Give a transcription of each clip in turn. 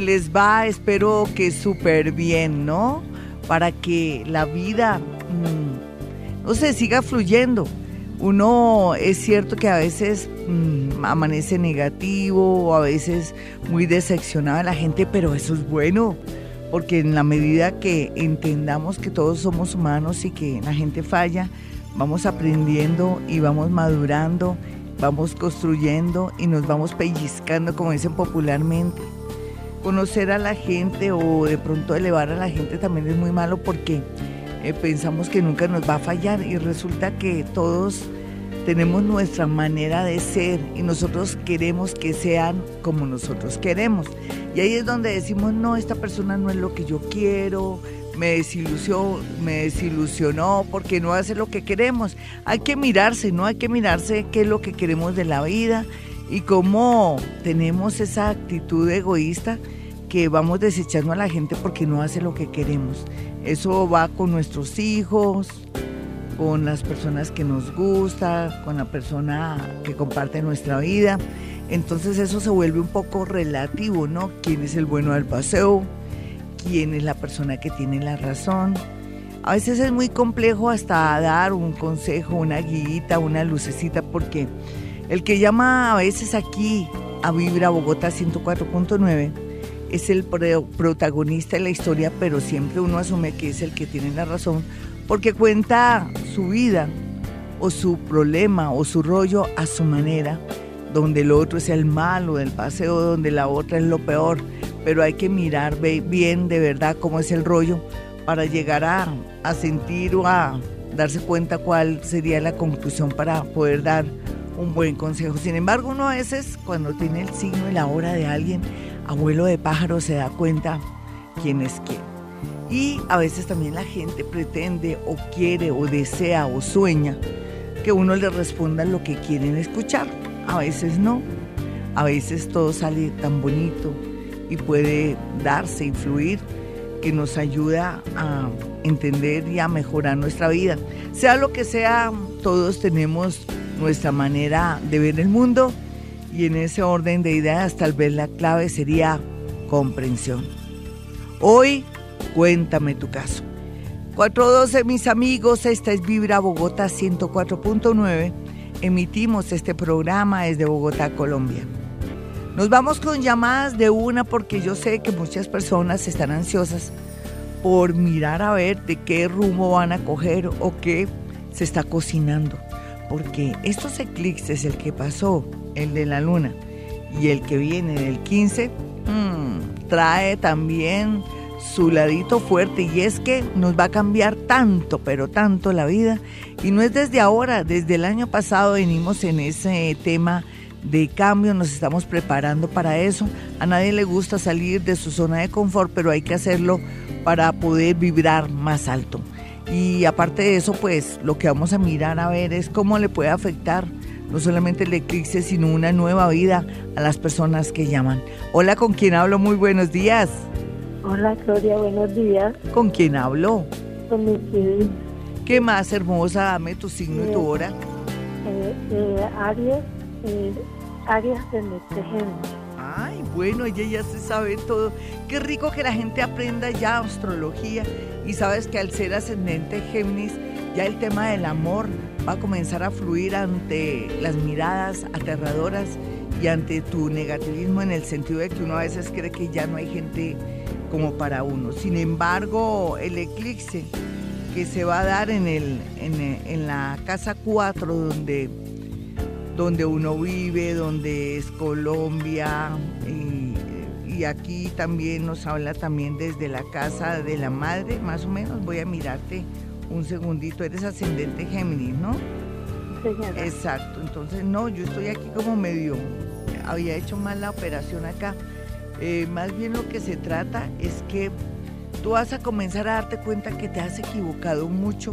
Les va? Espero que súper bien, ¿no? Para que la vida, mm, no sé, siga fluyendo. Uno es cierto que a veces mm, amanece negativo o a veces muy decepcionado de la gente, pero eso es bueno, porque en la medida que entendamos que todos somos humanos y que la gente falla, vamos aprendiendo y vamos madurando, vamos construyendo y nos vamos pellizcando, como dicen popularmente conocer a la gente o de pronto elevar a la gente también es muy malo porque eh, pensamos que nunca nos va a fallar y resulta que todos tenemos nuestra manera de ser y nosotros queremos que sean como nosotros queremos. Y ahí es donde decimos, no, esta persona no es lo que yo quiero, me desilusionó, me desilusionó porque no hace lo que queremos. Hay que mirarse, ¿no? Hay que mirarse qué es lo que queremos de la vida y cómo tenemos esa actitud egoísta que vamos desechando a la gente porque no hace lo que queremos. Eso va con nuestros hijos, con las personas que nos gusta, con la persona que comparte nuestra vida. Entonces eso se vuelve un poco relativo, ¿no? ¿Quién es el bueno del paseo? ¿Quién es la persona que tiene la razón? A veces es muy complejo hasta dar un consejo, una guita, una lucecita, porque el que llama a veces aquí a Vibra Bogotá 104.9 es el protagonista de la historia, pero siempre uno asume que es el que tiene la razón, porque cuenta su vida o su problema o su rollo a su manera, donde el otro es el malo del paseo, donde la otra es lo peor, pero hay que mirar bien de verdad cómo es el rollo para llegar a, a sentir o a darse cuenta cuál sería la conclusión para poder dar un buen consejo. Sin embargo, uno a veces cuando tiene el signo y la hora de alguien, abuelo de pájaro se da cuenta quién es quién. Y a veces también la gente pretende o quiere o desea o sueña que uno le responda lo que quieren escuchar. A veces no. A veces todo sale tan bonito y puede darse, influir, que nos ayuda a entender y a mejorar nuestra vida. Sea lo que sea, todos tenemos nuestra manera de ver el mundo y en ese orden de ideas tal vez la clave sería comprensión. Hoy cuéntame tu caso. 412 mis amigos, esta es Vibra Bogotá 104.9. Emitimos este programa desde Bogotá, Colombia. Nos vamos con llamadas de una porque yo sé que muchas personas están ansiosas por mirar a ver de qué rumbo van a coger o qué se está cocinando. Porque estos eclipses, el que pasó el de la luna, y el que viene del 15, mm, trae también su ladito fuerte y es que nos va a cambiar tanto, pero tanto la vida. Y no es desde ahora, desde el año pasado venimos en ese tema de cambio, nos estamos preparando para eso. A nadie le gusta salir de su zona de confort, pero hay que hacerlo para poder vibrar más alto. Y aparte de eso, pues lo que vamos a mirar a ver es cómo le puede afectar no solamente el eclipse, sino una nueva vida a las personas que llaman. Hola, ¿con quién hablo? Muy buenos días. Hola, Gloria, buenos días. ¿Con quién hablo? Con mi querida. ¿Qué más, hermosa? Dame tu signo y tu eh, hora. Eh, eh, Aries, eh, Aries de Ay, bueno, ella ya se sabe todo. Qué rico que la gente aprenda ya astrología y sabes que al ser ascendente Géminis, ya el tema del amor va a comenzar a fluir ante las miradas aterradoras y ante tu negativismo en el sentido de que uno a veces cree que ya no hay gente como para uno. Sin embargo, el eclipse que se va a dar en, el, en, la casa 4 donde, donde uno vive, donde es Colombia y, y aquí también nos habla también desde la casa de la madre, más o menos, voy a mirarte un segundito, eres ascendente Géminis, ¿no? Exacto, entonces no, yo estoy aquí como medio, había hecho mal la operación acá, Eh, más bien lo que se trata es que tú vas a comenzar a darte cuenta que te has equivocado mucho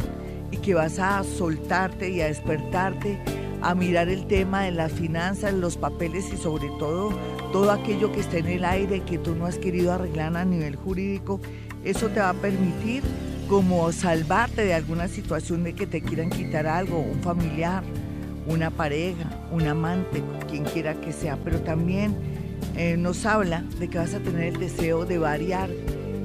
y que vas a soltarte y a despertarte, a mirar el tema de las finanzas, los papeles y sobre todo todo aquello que está en el aire que tú no has querido arreglar a nivel jurídico. Eso te va a permitir como salvarte de alguna situación de que te quieran quitar algo, un familiar, una pareja, un amante, quien quiera que sea, pero también eh, nos habla de que vas a tener el deseo de variar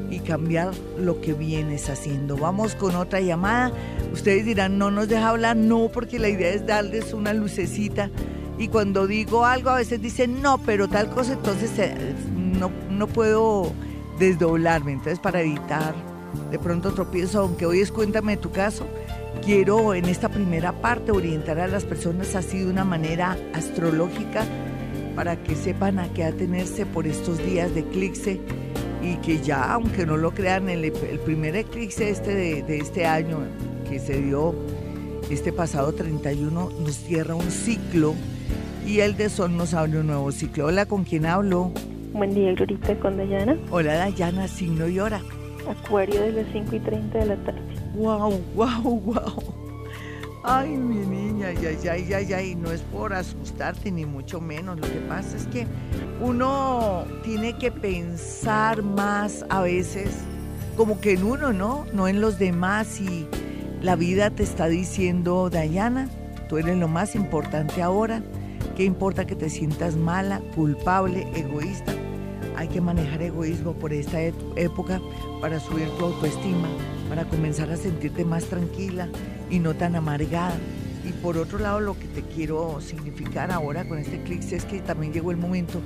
y cambiar lo que vienes haciendo. Vamos con otra llamada. Ustedes dirán, no nos deja hablar, no, porque la idea es darles una lucecita. Y cuando digo algo, a veces dicen, no, pero tal cosa, entonces eh, no, no puedo desdoblarme. Entonces, para evitar de pronto tropiezo, aunque hoy es cuéntame tu caso, quiero en esta primera parte orientar a las personas así de una manera astrológica para que sepan a qué atenerse por estos días de eclipse y que ya, aunque no lo crean, el, el primer eclipse este de, de, este año que se dio este pasado 31 nos cierra un ciclo y el de sol nos abre un nuevo ciclo. Hola, ¿con quién hablo? Buen día, Glorita, con Dayana. Hola, Dayana, signo y hora. Acuario de las 5 y 30 de la tarde. Wow, wow, wow. Ay, mi niña, ya, ya, ya, ya, y no es por asustarte ni mucho menos. Lo que pasa es que uno tiene que pensar más a veces como que en uno, ¿no? No en los demás y la vida te está diciendo, Dayana, tú eres lo más importante ahora. ¿Qué importa que te sientas mala, culpable, egoísta? Hay que manejar egoísmo por esta época para subir tu autoestima, para comenzar a sentirte más tranquila y no tan amargada. Y por otro lado, lo que te quiero significar ahora con este clic es que también llegó el momento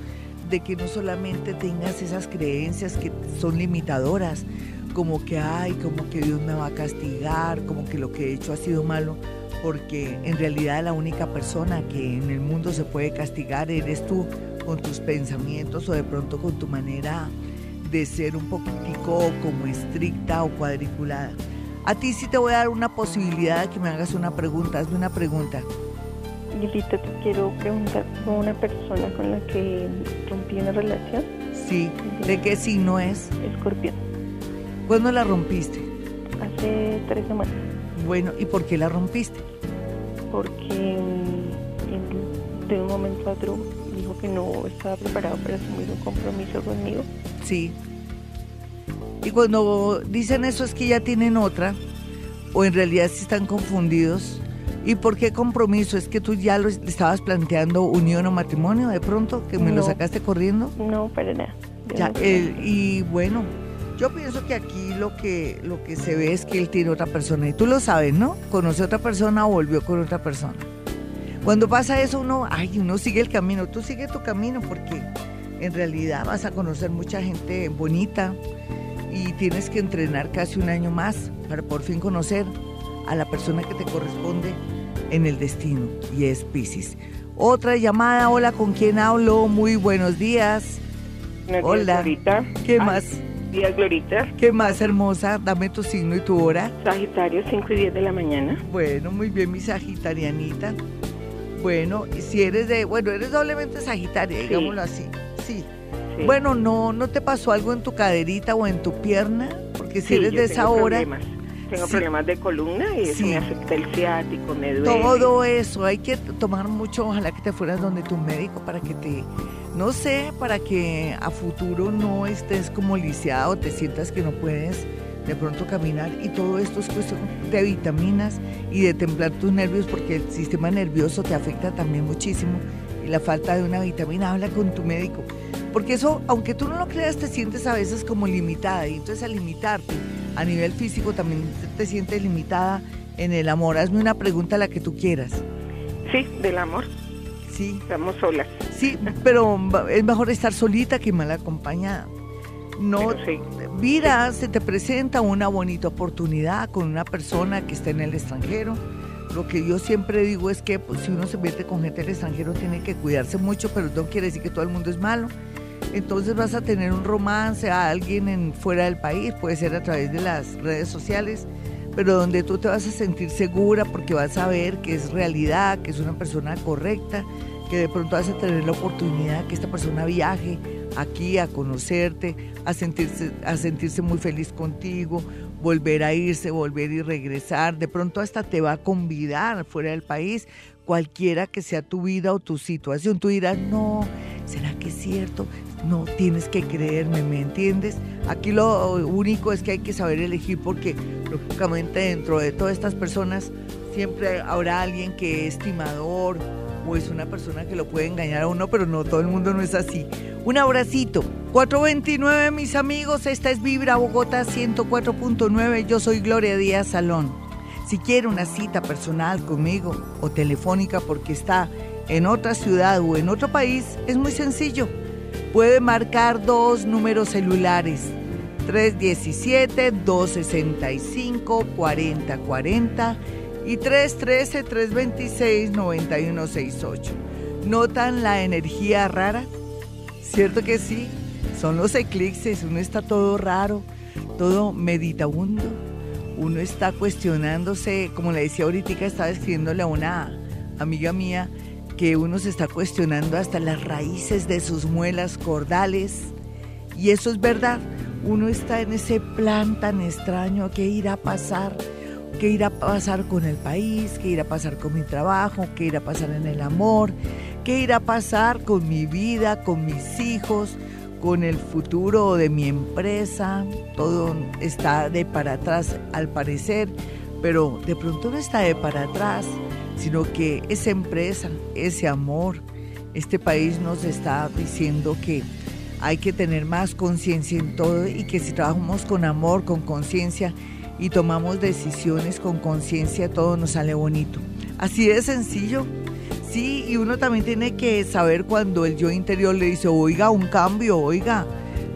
de que no solamente tengas esas creencias que son limitadoras, como que, ay, como que Dios me va a castigar, como que lo que he hecho ha sido malo, porque en realidad la única persona que en el mundo se puede castigar eres tú con tus pensamientos o de pronto con tu manera de ser un poquitico como estricta o cuadriculada. A ti sí te voy a dar una posibilidad de que me hagas una pregunta. Hazme una pregunta. Gilita, te quiero preguntar con una persona con la que rompí una relación. Sí. ¿De qué signo es? Escorpión. ¿Cuándo la rompiste? Hace tres semanas. Bueno, ¿y por qué la rompiste? Porque de un momento a otro dijo que no estaba preparado para asumir un compromiso conmigo. Sí. Y cuando dicen eso es que ya tienen otra, o en realidad sí están confundidos. ¿Y por qué compromiso? ¿Es que tú ya lo estabas planteando unión o matrimonio de pronto? ¿Que me No. lo sacaste corriendo? No, para nada. Ya, no- él- y bueno, yo pienso que aquí lo que, lo que se ve es que él tiene otra persona. Y tú lo sabes, ¿no? Conoce a otra persona o volvió con otra persona. Cuando pasa eso, uno, ay, uno sigue el camino. Tú sigue tu camino porque en realidad vas a conocer mucha gente bonita y tienes que entrenar casi un año más para por fin conocer a la persona que te corresponde en el destino y es Pisces. Otra llamada, hola, ¿con quién hablo? Muy buenos días. Buenos días, Hola. Glorita. ¿Qué Ah, más? Días, Glorita. ¿Qué más, hermosa? Dame tu signo y tu hora. Sagitario, 5 y 10 de la mañana. Bueno, muy bien, mi sagitarianita. Bueno, y si eres de, bueno, eres doblemente sagitaria, Sí. digámoslo así. Sí. Sí. Bueno, no, ¿no te pasó algo en tu caderita o en tu pierna? Porque si Sí, eres de esa tengo hora, Problemas. Tengo Sí. problemas de columna y eso me afecta el ciático, me duele. todo eso, hay que tomar mucho, ojalá que te fueras donde tu médico para que te, no sé, para que a futuro no estés como lisiado, te sientas que no puedes de pronto caminar y todo esto es cuestión de vitaminas y de templar tus nervios porque el sistema nervioso te afecta también muchísimo y la falta de una vitamina, habla con tu médico. Porque eso, aunque tú no lo creas, te sientes a veces como limitada y entonces al limitarte a nivel físico también te, te sientes limitada en el amor. Hazme una pregunta la que tú quieras. Sí, del amor. Sí, Estamos solas. sí, pero es mejor estar solita que mal acompañada. No, sí. mira, se te presenta una bonita oportunidad con una persona que está en el extranjero. Lo que yo siempre digo es que pues, si uno se mete con gente del extranjero tiene que cuidarse mucho, pero no quiere decir que todo el mundo es malo. Entonces vas a tener un romance a alguien en, fuera del país, puede ser a través de las redes sociales, pero donde tú te vas a sentir segura porque vas a ver que es realidad, que es una persona correcta, que de pronto vas a tener la oportunidad que esta persona viaje aquí a conocerte, a sentirse, a sentirse muy feliz contigo, volver a irse, volver y regresar. De pronto hasta te va a convidar fuera del país, cualquiera que sea tu vida o tu situación. Tú dirás, no, ¿será que es cierto? No, tienes que creerme, ¿me entiendes? Aquí lo único es que hay que saber elegir porque lógicamente dentro de todas estas personas siempre habrá alguien que es estimador o es una persona que lo puede engañar a uno, pero no todo el mundo no es así. Un abracito. 429, mis amigos, esta es Vibra Bogotá 104.9. Yo soy Gloria Díaz Salón. Si quiere una cita personal conmigo o telefónica porque está en otra ciudad o en otro país, es muy sencillo. Puede marcar dos números celulares. 317-265-4040 y 313-326-9168. ¿Notan la energía rara? ¿Cierto que sí? Son los eclipses, uno está todo raro, todo meditabundo, uno está cuestionándose, como le decía ahorita, estaba escribiéndole a una amiga mía, que uno se está cuestionando hasta las raíces de sus muelas cordales. Y eso es verdad, uno está en ese plan tan extraño, ¿qué irá a pasar? ¿Qué irá a pasar con el país? ¿Qué irá a pasar con mi trabajo? ¿Qué irá a pasar en el amor? ¿Qué irá a pasar con mi vida, con mis hijos, con el futuro de mi empresa? Todo está de para atrás al parecer, pero de pronto no está de para atrás, sino que esa empresa, ese amor, este país nos está diciendo que hay que tener más conciencia en todo y que si trabajamos con amor, con conciencia, y tomamos decisiones con conciencia, todo nos sale bonito. Así de sencillo. Sí, y uno también tiene que saber cuando el yo interior le dice, oiga, un cambio, oiga,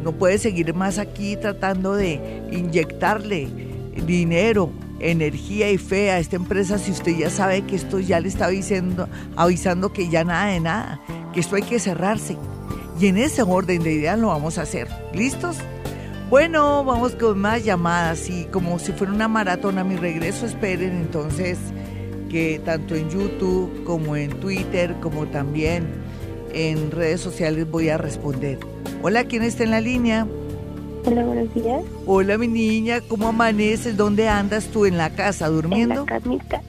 no puede seguir más aquí tratando de inyectarle dinero, energía y fe a esta empresa si usted ya sabe que esto ya le está avisando, avisando que ya nada de nada, que esto hay que cerrarse. Y en ese orden de ideas lo vamos a hacer. ¿Listos? Bueno, vamos con más llamadas y como si fuera una maratón a mi regreso, esperen entonces que tanto en YouTube como en Twitter, como también en redes sociales voy a responder. Hola, ¿quién está en la línea? Hola, buenos días. Hola, mi niña, ¿cómo amaneces? ¿Dónde andas tú? ¿En la casa, durmiendo? En la camita.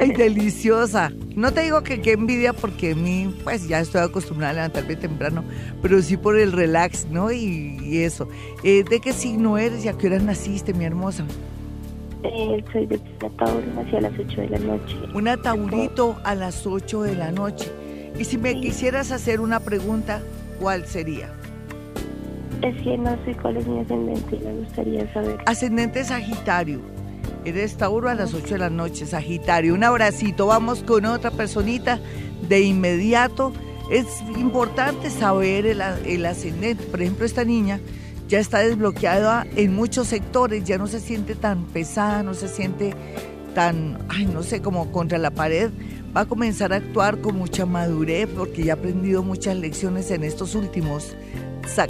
Ay, deliciosa. No te digo que qué envidia porque a mí, pues ya estoy acostumbrada a levantarme temprano, pero sí por el relax, ¿no? Y, eso. Eh, ¿De qué signo eres y a qué hora naciste, mi hermosa? Eh, soy de Tauro, nací a las 8 de la noche. Una Taurito a las 8 de la noche. Y si me quisieras hacer una pregunta, ¿cuál sería? Es que no sé cuál es mi ascendente y me gustaría saber. Ascendente Sagitario. Eres Tauro a las 8 de la noche, Sagitario. Un abracito. Vamos con otra personita de inmediato. Es importante saber el, el ascendente. Por ejemplo, esta niña ya está desbloqueada en muchos sectores, ya no se siente tan pesada, no se siente tan, ay, no sé, como contra la pared. Va a comenzar a actuar con mucha madurez porque ya ha aprendido muchas lecciones en estos últimos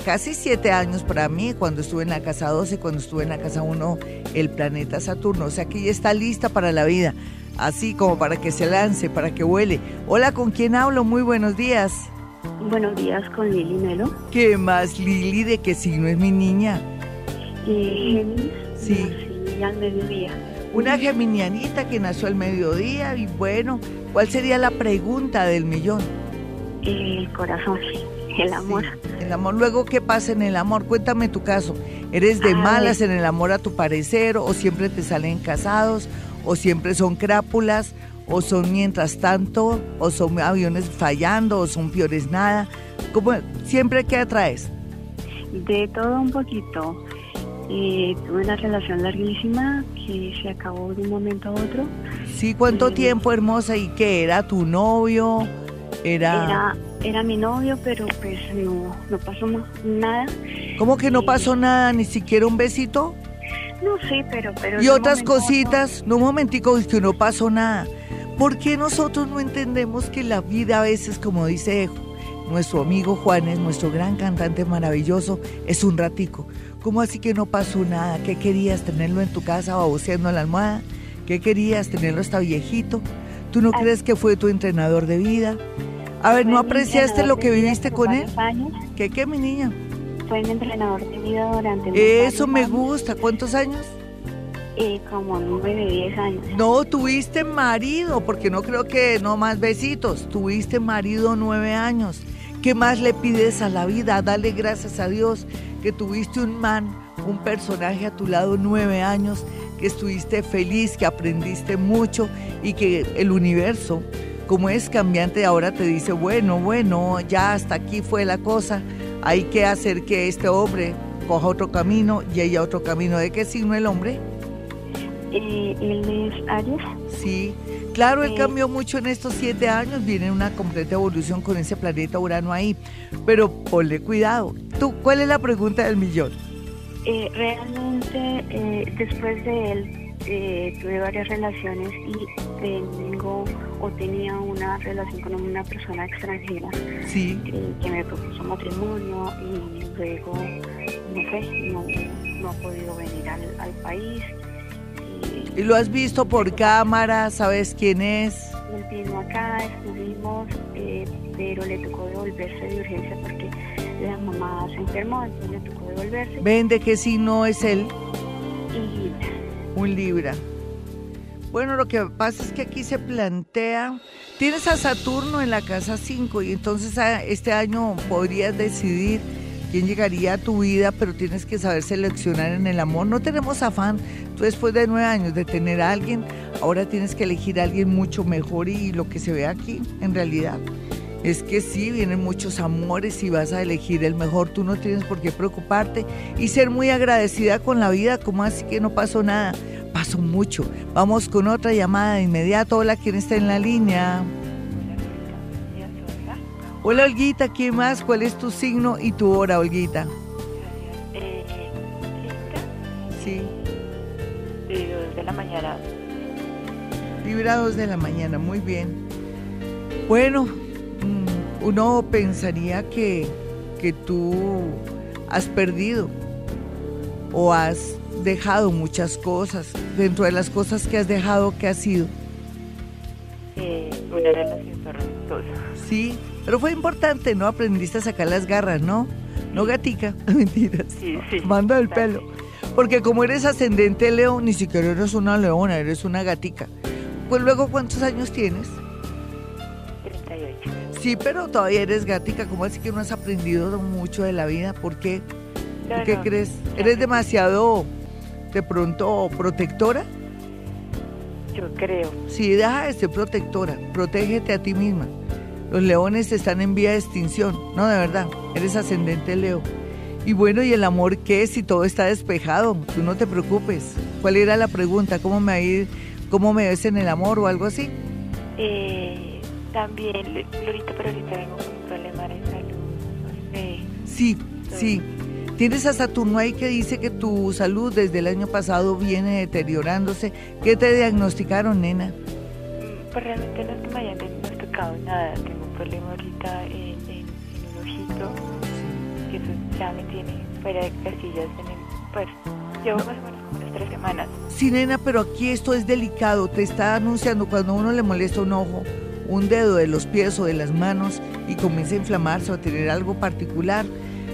casi siete años para mí, cuando estuve en la casa 12, cuando estuve en la casa 1, el planeta Saturno. O sea que ya está lista para la vida, así como para que se lance, para que vuele. Hola, ¿con quién hablo? Muy buenos días. Buenos días con Lili Melo. ¿Qué más, Lili? ¿De qué signo es mi niña? Eh. Sí. Nací al mediodía. Una geminianita que nació al mediodía y bueno, ¿cuál sería la pregunta del millón? El corazón, el amor. el amor. Luego, ¿qué pasa en el amor? Cuéntame tu caso. ¿Eres de malas en el amor a tu parecer? ¿O siempre te salen casados? ¿O siempre son crápulas? ¿O son mientras tanto? ¿O son aviones fallando? ¿O son peores nada? ¿Cómo, ¿Siempre qué atraes? De todo un poquito. Eh, tuve una relación larguísima que se acabó de un momento a otro. Sí, ¿cuánto Sí. tiempo, hermosa? ¿Y qué? ¿Era tu novio? ¿Era...? Era, era mi novio, pero pues no, no pasó nada. ¿Cómo que no pasó nada? ¿Ni siquiera un besito? No sé, pero... pero Y otras cositas, no un momentico, es que no pasó nada. ¿Por qué nosotros no entendemos que la vida a veces, como dice nuestro amigo Juanes, nuestro gran cantante maravilloso, es un ratico? ¿Cómo así que no pasó nada? ¿Qué querías tenerlo en tu casa baboseando en la almohada? ¿Qué querías tenerlo hasta viejito? ¿Tú no Ay. crees que fue tu entrenador de vida? A ver, ¿no apreciaste lo que viviste con él? años. ¿Qué, qué, mi niña? Fue mi entrenador de vida durante Eso me años, gusta. ¿Cuántos años? eh, como 9, 10 años. No, tuviste marido, porque no creo que no más besitos. Tuviste marido nueve años. ¿Qué más le pides a la vida? Dale gracias a Dios que tuviste un man, un personaje a tu lado nueve años, que estuviste feliz, que aprendiste mucho y que el universo, como es cambiante, ahora te dice, bueno, bueno, ya hasta aquí fue la cosa. Hay que hacer que este hombre coja otro camino y ella otro camino. ¿De qué signo el hombre? Eh, él es Aries. Sí, claro, él cambió mucho en estos siete años, viene una completa evolución con ese planeta Urano ahí, pero ponle cuidado. ¿Tú, ¿Cuál es la pregunta del millón? Eh, realmente, eh, después de él, eh, tuve varias relaciones y tengo o tenía una relación con una persona extranjera Sí, eh, que me propuso matrimonio y luego, no sé, no, no ha podido venir al, al país. Y lo has visto por cámara, sabes quién es. él vino acá, estuvimos, eh, pero le tocó devolverse de urgencia porque la mamá se enfermó, entonces le devolverse. Ven de qué signo es él, Y un Libra. Bueno, lo que pasa es que aquí se plantea, tienes a Saturno en la casa 5 y entonces a- este año podrías decidir quién llegaría a tu vida, pero tienes que saber seleccionar en el amor. No tenemos afán, tú después de nueve años de tener a alguien, ahora tienes que elegir a alguien mucho mejor y lo que se ve aquí, en realidad, es que sí, vienen muchos amores y vas a elegir el mejor, tú no tienes por qué preocuparte y ser muy agradecida con la vida, como así que no pasó nada, pasó mucho. Vamos con otra llamada de inmediato, hola, ¿quién está en la línea? Hola Olguita, ¿quién más? ¿Cuál es tu signo y tu hora, Olguita? Eh, Sí, de 2 de la mañana. Libra 2 de la mañana, muy bien. Bueno, uno pensaría que, que tú has perdido o has dejado muchas cosas. Dentro de las cosas que has dejado, ¿qué ha sido? Eh, una relación tormentosa. Sí, pero fue importante, ¿no? Aprendiste a sacar las garras, ¿no? No gatica, mentiras. Sí, sí. Manda el pelo. Porque como eres ascendente Leo, ni siquiera eres una leona, eres una gatica. Pues luego, ¿cuántos años tienes? 38. Sí, pero todavía eres gatica. ¿Cómo así que no has aprendido mucho de la vida? ¿Por qué? ¿Tú No, qué no, crees? ¿Eres demasiado, de pronto, protectora? Yo creo. Sí, deja de ser protectora. Protégete a ti misma. Los leones están en vía de extinción. No, de verdad. Eres ascendente Leo. Y bueno, ¿y el amor qué? Si todo está despejado, tú no te preocupes. ¿Cuál era la pregunta? ¿Cómo me va a ir? ¿Cómo me ves en el amor o algo así? Eh, también, Glorita, pero ahorita vengo con un problema de salud. No sé. Sí, sí. Tienes a Saturno ahí que dice que tu salud desde el año pasado viene deteriorándose. ¿Qué te diagnosticaron, nena? Mm, Pues realmente no es que me hayan diagnosticado nada. Tengo un problema ahorita en, en, en un ojito. Que eso ya me tiene fuera de casillas en el. Pues llevo más o menos unas tres semanas. Sí, nena, pero aquí esto es delicado. Te está anunciando cuando uno le molesta un ojo, un dedo de los pies o de las manos y comienza a inflamarse o a tener algo particular.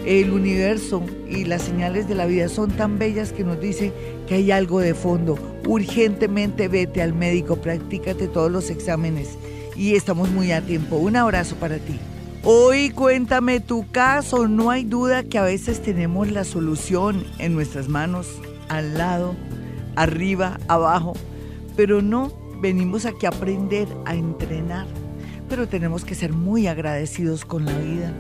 El universo y las señales de la vida son tan bellas que nos dicen que hay algo de fondo. Urgentemente vete al médico, practícate todos los exámenes y estamos muy a tiempo. Un abrazo para ti. Hoy cuéntame tu caso. No hay duda que a veces tenemos la solución en nuestras manos, al lado, arriba, abajo, pero no venimos aquí a aprender, a entrenar. Pero tenemos que ser muy agradecidos con la vida.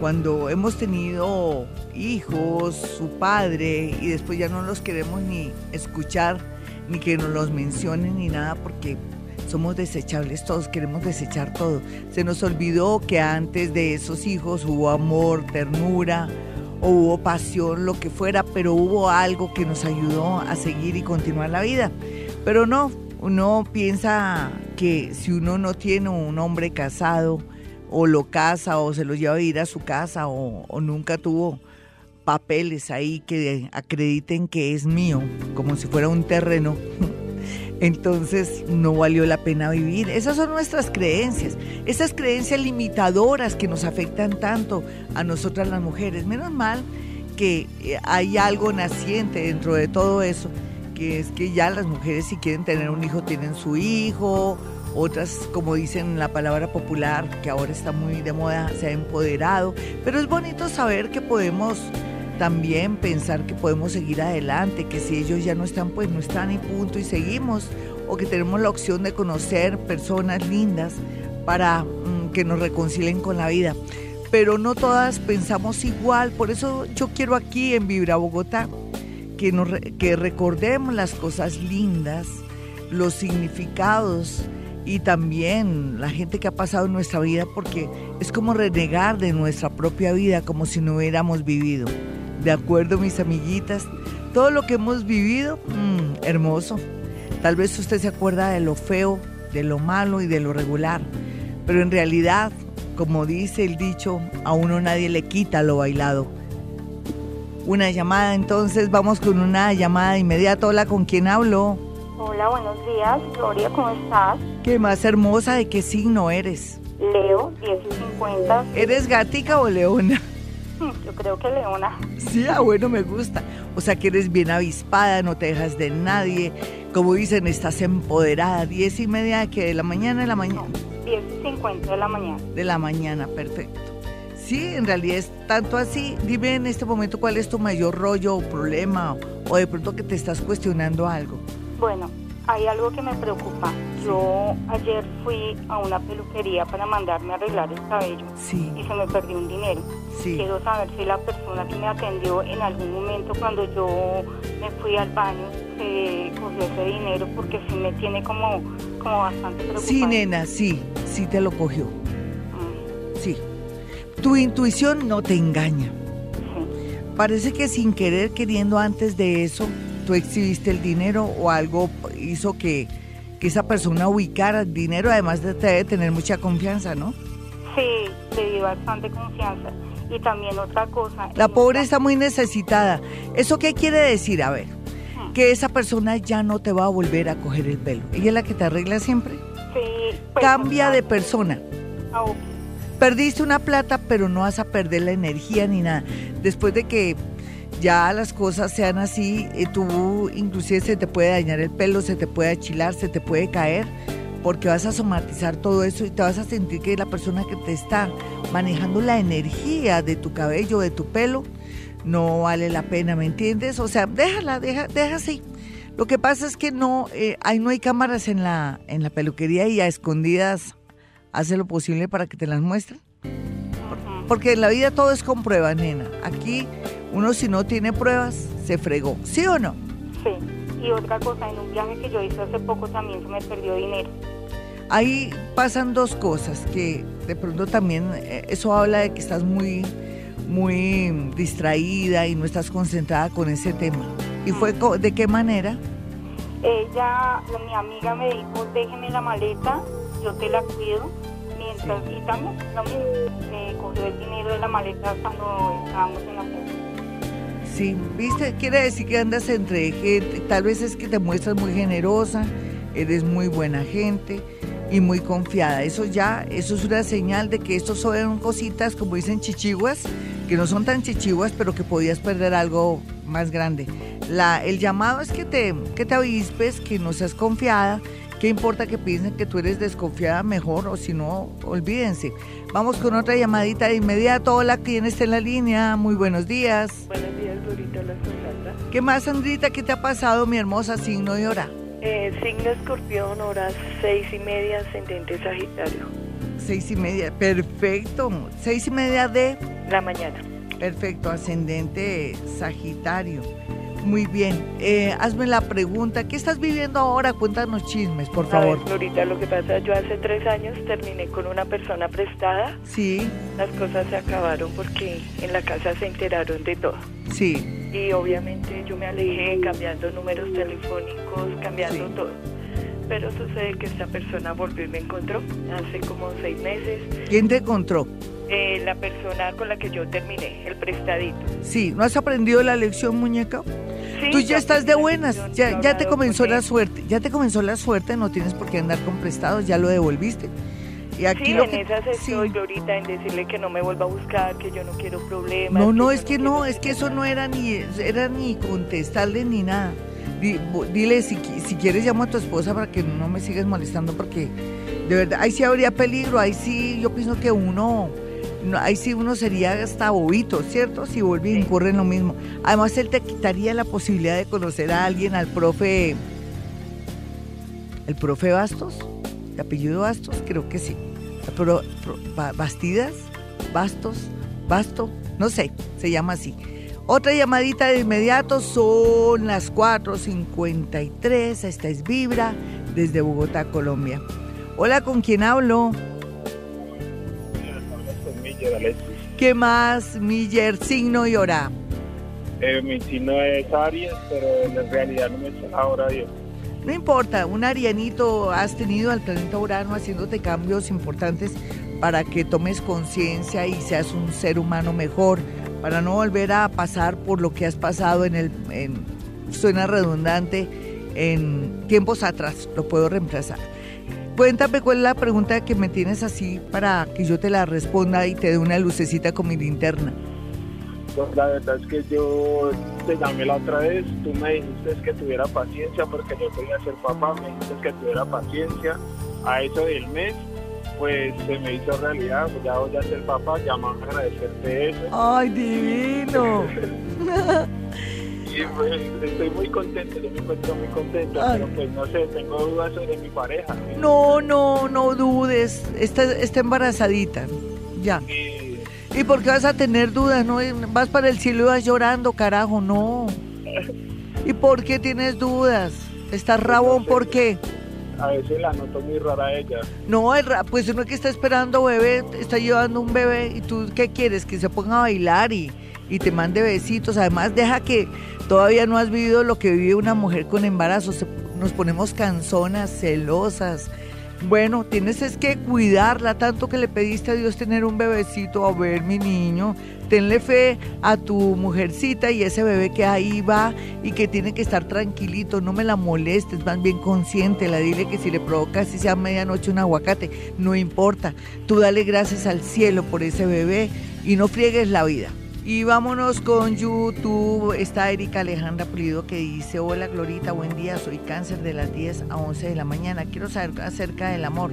Cuando hemos tenido hijos, su padre, y después ya no los queremos ni escuchar, ni que nos los mencionen, ni nada, porque somos desechables todos, queremos desechar todo. Se nos olvidó que antes de esos hijos hubo amor, ternura, o hubo pasión, lo que fuera, pero hubo algo que nos ayudó a seguir y continuar la vida. Pero no, uno piensa que si uno no tiene un hombre casado, o lo casa, o se lo lleva a ir a su casa, o, o nunca tuvo papeles ahí que acrediten que es mío, como si fuera un terreno. entonces no valió la pena vivir. Esas son nuestras creencias, esas creencias limitadoras que nos afectan tanto a nosotras las mujeres. Menos mal que eh, hay algo naciente dentro de todo eso, que es que ya las mujeres si quieren tener un hijo tienen su hijo, otras, como dicen la palabra popular, que ahora está muy de moda, se ha empoderado, pero es bonito saber que podemos también pensar que podemos seguir adelante, que si ellos ya no están, pues no están y punto, y seguimos, o que tenemos la opción de conocer personas lindas para mm, que nos reconcilien con la vida. Pero no todas pensamos igual, por eso yo quiero aquí en Vibra Bogotá que, recordemos las cosas lindas, los significados y también la gente que ha pasado en nuestra vida, porque es como renegar de nuestra propia vida como si no hubiéramos vivido. ¿De acuerdo, mis amiguitas? Todo lo que hemos vivido, mmm, hermoso. Tal vez usted se acuerda de lo feo, de lo malo y de lo regular, pero en realidad, como dice el dicho, a uno nadie le quita lo bailado. Una llamada, entonces vamos con una llamada inmediata. Hola, ¿con quién hablo? Hola, buenos días. Gloria, ¿cómo estás? ¿Qué más hermosa? ¿De qué signo eres? Leo, 10 y 50. ¿Eres gatica o leona? Yo creo que Leona. Sí, ah, bueno, me gusta. O sea que eres bien avispada, no te dejas de nadie. Como dicen, estás empoderada. Diez y media de, que de la mañana de la mañana. Diez y cincuenta de la mañana. De la mañana, perfecto. Sí, en realidad es tanto así. Dime en este momento cuál es tu mayor rollo o problema o de pronto que te estás cuestionando algo. Bueno, hay algo que me preocupa. Yo ayer fui a una peluquería para mandarme a arreglar el cabello y se me perdió un dinero. Quiero saber si la persona que me atendió en algún momento cuando yo me fui al baño se cogió ese dinero porque sí me tiene como, como bastante preocupada. Sí, nena, sí, sí te lo cogió. Tu intuición no te engaña. Parece que sin querer, queriendo antes de eso, tú exhibiste el dinero o algo hizo que, esa persona ubicara el dinero, además de, de tener mucha confianza, ¿no? Sí, le di bastante confianza. Y también otra cosa. La pobre está muy necesitada. ¿Eso qué quiere decir? A ver, hmm. que esa persona ya no te va a volver a coger el pelo. ¿Ella es la que te arregla siempre? Sí. Pues, Cambia de persona. Ah, Perdiste una plata, pero no vas a perder la energía ni nada. Después de que ya las cosas sean así, eh, tú inclusive se te puede dañar el pelo, se te puede achilar, se te puede caer, porque vas a somatizar todo eso y te vas a sentir que la persona que te está manejando la energía de tu cabello, de tu pelo, no vale la pena, ¿me entiendes? O sea, déjala, deja, deja así. Lo que pasa es que no, eh, ahí no hay cámaras en la, en la peluquería y a escondidas hace lo posible para que te las muestren. Porque en la vida todo es con pruebas, nena. Aquí uno si no tiene pruebas, se fregó. ¿Sí o no? Sí. Y otra cosa, en un viaje que yo hice hace poco también se me perdió dinero. Ahí pasan dos cosas, que de pronto también eh, eso habla de que estás muy, muy distraída y no estás concentrada con ese tema. ¿Y fue de qué manera? Ella, mi amiga me dijo, déjeme la maleta, yo te la cuido mientras y también lo mismo, me cogió el dinero de la maleta cuando estábamos en la fiesta. Sí, viste, quiere decir que andas entre gente, tal vez es que te muestras muy generosa, eres muy buena gente y muy confiada. Eso ya, eso es una señal de que estos son cositas, como dicen chichiguas, que no son tan chichiguas, pero que podías perder algo más grande. La, el llamado es que te, que te avispes, que no seas confiada ¿Qué importa que piensen que tú eres desconfiada mejor o si no, olvídense? Vamos con otra llamadita de inmediato. Hola, ¿quién está en la línea? Muy buenos días. Buenos días, Glorita, la Sandra. ¿Qué más, Sandrita? ¿Qué te ha pasado, mi hermosa signo de hora? Eh, signo escorpión, horas seis y media, ascendente sagitario. Seis y media, perfecto. Seis y media de... La mañana. Perfecto, ascendente sagitario. Muy bien. Eh, hazme la pregunta, ¿qué estás viviendo ahora? Cuéntanos chismes, por favor. Ahorita lo que pasa, yo hace tres años terminé con una persona prestada. Sí. Las cosas se acabaron porque en la casa se enteraron de todo. Sí. Y obviamente yo me alejé cambiando números telefónicos, cambiando todo. Pero sucede que esta persona volvió y me encontró hace como seis meses. ¿Quién te encontró? Eh, la persona con la que yo terminé, el prestadito. Sí, ¿no has aprendido la lección, muñeca? Tú ya estás de buenas, ya, ya te comenzó la suerte, ya te comenzó la suerte, no tienes por qué andar con prestados, ya lo devolviste. Y aquí sí, en esa sesión ahorita en decirle que no me vuelva a buscar, que yo no quiero problemas. No, no, es que no, es que eso no era ni, era ni contestarle ni nada. Dile, si, si quieres llamo a tu esposa para que no me sigas molestando porque de verdad, ahí sí habría peligro, ahí sí yo pienso que uno, ahí sí uno sería hasta bobito, ¿cierto? Si vuelve y incurre en lo mismo. Además, él te quitaría la posibilidad de conocer a alguien, al profe, el profe Bastos, de apellido Bastos, creo que sí. Pero, Bastidas, Bastos, Basto, no sé, se llama así. Otra llamadita de inmediato, son las 4.53, esta es Vibra desde Bogotá, Colombia. Hola, ¿con quién hablo? ¿Qué más, Miller? Signo y hora. Eh, mi signo es Aries, pero en realidad no me sé ahora bien. No importa, un arianito has tenido al planeta Urano haciéndote cambios importantes para que tomes conciencia y seas un ser humano mejor para no volver a pasar por lo que has pasado en el, suena redundante, en tiempos atrás, lo puedo reemplazar. Cuéntame cuál es la pregunta que me tienes así para que yo te la responda y te dé una lucecita con mi linterna. Pues la verdad es que yo te llamé la otra vez, tú me dijiste que tuviera paciencia porque yo quería ser papá, me dijiste que tuviera paciencia. A eso del mes pues se me hizo realidad, pues ya voy a ser papá, ya a agradecerte eso. ¡Ay, divino! y pues estoy muy contento, yo me encuentro muy contento, pero pues no sé, tengo dudas sobre mi pareja. No, no, no dudes, está, está embarazadita, ya. ¿Y por qué vas a tener dudas? No, vas para el cielo y vas llorando, carajo, no. ¿Y por qué tienes dudas? ¿Estás rabón? ¿Por qué? a veces la noto muy rara ella. No, pues uno que está esperando bebé, está llevando un bebé y tú qué quieres, que se ponga a bailar y, y te mande besitos. Además, deja que todavía no has vivido lo que vive una mujer con embarazo. nos ponemos canzonas, celosas. Bueno, tienes es que cuidarla tanto que le pediste a Dios tener un bebecito. A ver, mi niño, tenle fe a tu mujercita y ese bebé que ahí va y que tiene que estar tranquilito, no me la molestes, más bien consciente, la dile que si le provoca si sea medianoche un aguacate, no importa, tú dale gracias al cielo por ese bebé y no friegues la vida. Y vámonos con YouTube. Está Erika Alejandra Pulido que dice, hola Glorita, buen día, soy cáncer de las 10 a 11 de la mañana. Quiero saber acerca del amor.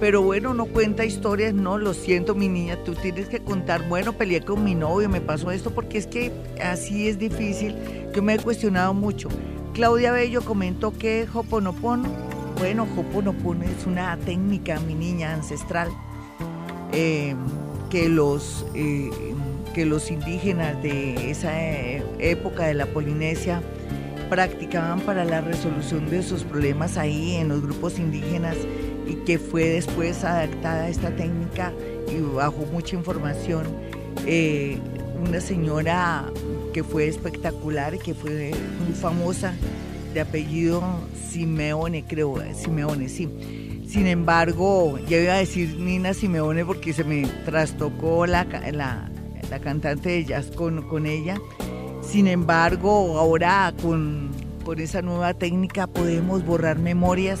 Pero bueno, no cuenta historias, no, lo siento mi niña, tú tienes que contar, bueno, peleé con mi novio, me pasó esto, porque es que así es difícil, yo me he cuestionado mucho. Claudia Bello comentó que Hoponopono, bueno, Hoponopono es una técnica, mi niña, ancestral, eh, que, los, eh, que los indígenas de esa eh, época de la Polinesia practicaban para la resolución de sus problemas ahí en los grupos indígenas y que fue después adaptada esta técnica y bajo mucha información. Eh, una señora que fue espectacular que fue muy famosa, de apellido Simeone, creo, Simeone, sí. Sin embargo, ya iba a decir Nina Simeone porque se me trastocó la, la, la cantante de jazz con, con ella. Sin embargo, ahora con, con esa nueva técnica podemos borrar memorias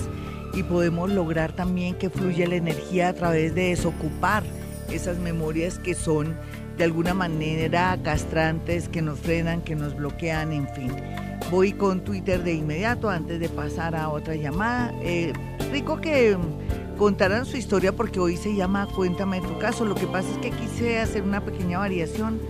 y podemos lograr también que fluya la energía a través de desocupar esas memorias que son de alguna manera castrantes, que nos frenan, que nos bloquean, en fin. Voy con Twitter de inmediato antes de pasar a otra llamada. Eh, rico que contaran su historia porque hoy se llama Cuéntame tu caso. Lo que pasa es que quise hacer una pequeña variación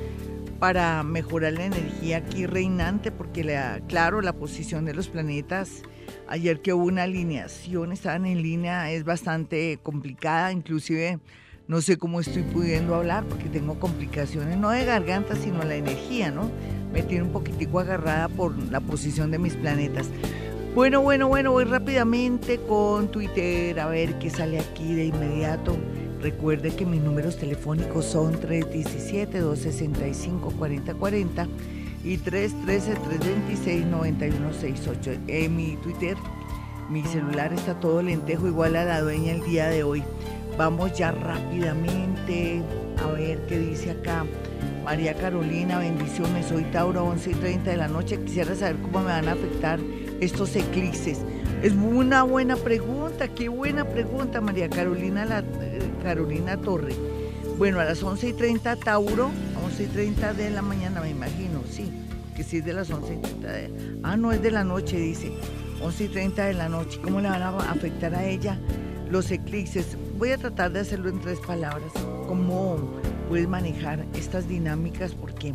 para mejorar la energía aquí reinante porque la, claro, la posición de los planetas Ayer que hubo una alineación, estaban en línea, es bastante complicada, inclusive no sé cómo estoy pudiendo hablar porque tengo complicaciones, no de garganta, sino la energía, ¿no? Me tiene un poquitico agarrada por la posición de mis planetas. Bueno, bueno, bueno, voy rápidamente con Twitter a ver qué sale aquí de inmediato. Recuerde que mis números telefónicos son 317-265-4040 y 313-326-9168. En mi Twitter, mi celular está todo lentejo, igual a la dueña el día de hoy. Vamos ya rápidamente a ver qué dice acá. María Carolina, bendiciones. Soy Tauro, 11 y 30 de la noche. Quisiera saber cómo me van a afectar estos eclipses. Es una buena pregunta, qué buena pregunta, María Carolina, la, eh, Carolina Torre. Bueno, a las 11 y 30 Tauro, 11 y 30 de la mañana, me imagino, sí, que sí es de las 11 y 30 de... Ah, no, es de la noche, dice. 11 y 30 de la noche. ¿Cómo le van a afectar a ella los eclipses? Voy a tratar de hacerlo en tres palabras. ¿Cómo puedes manejar estas dinámicas? Porque,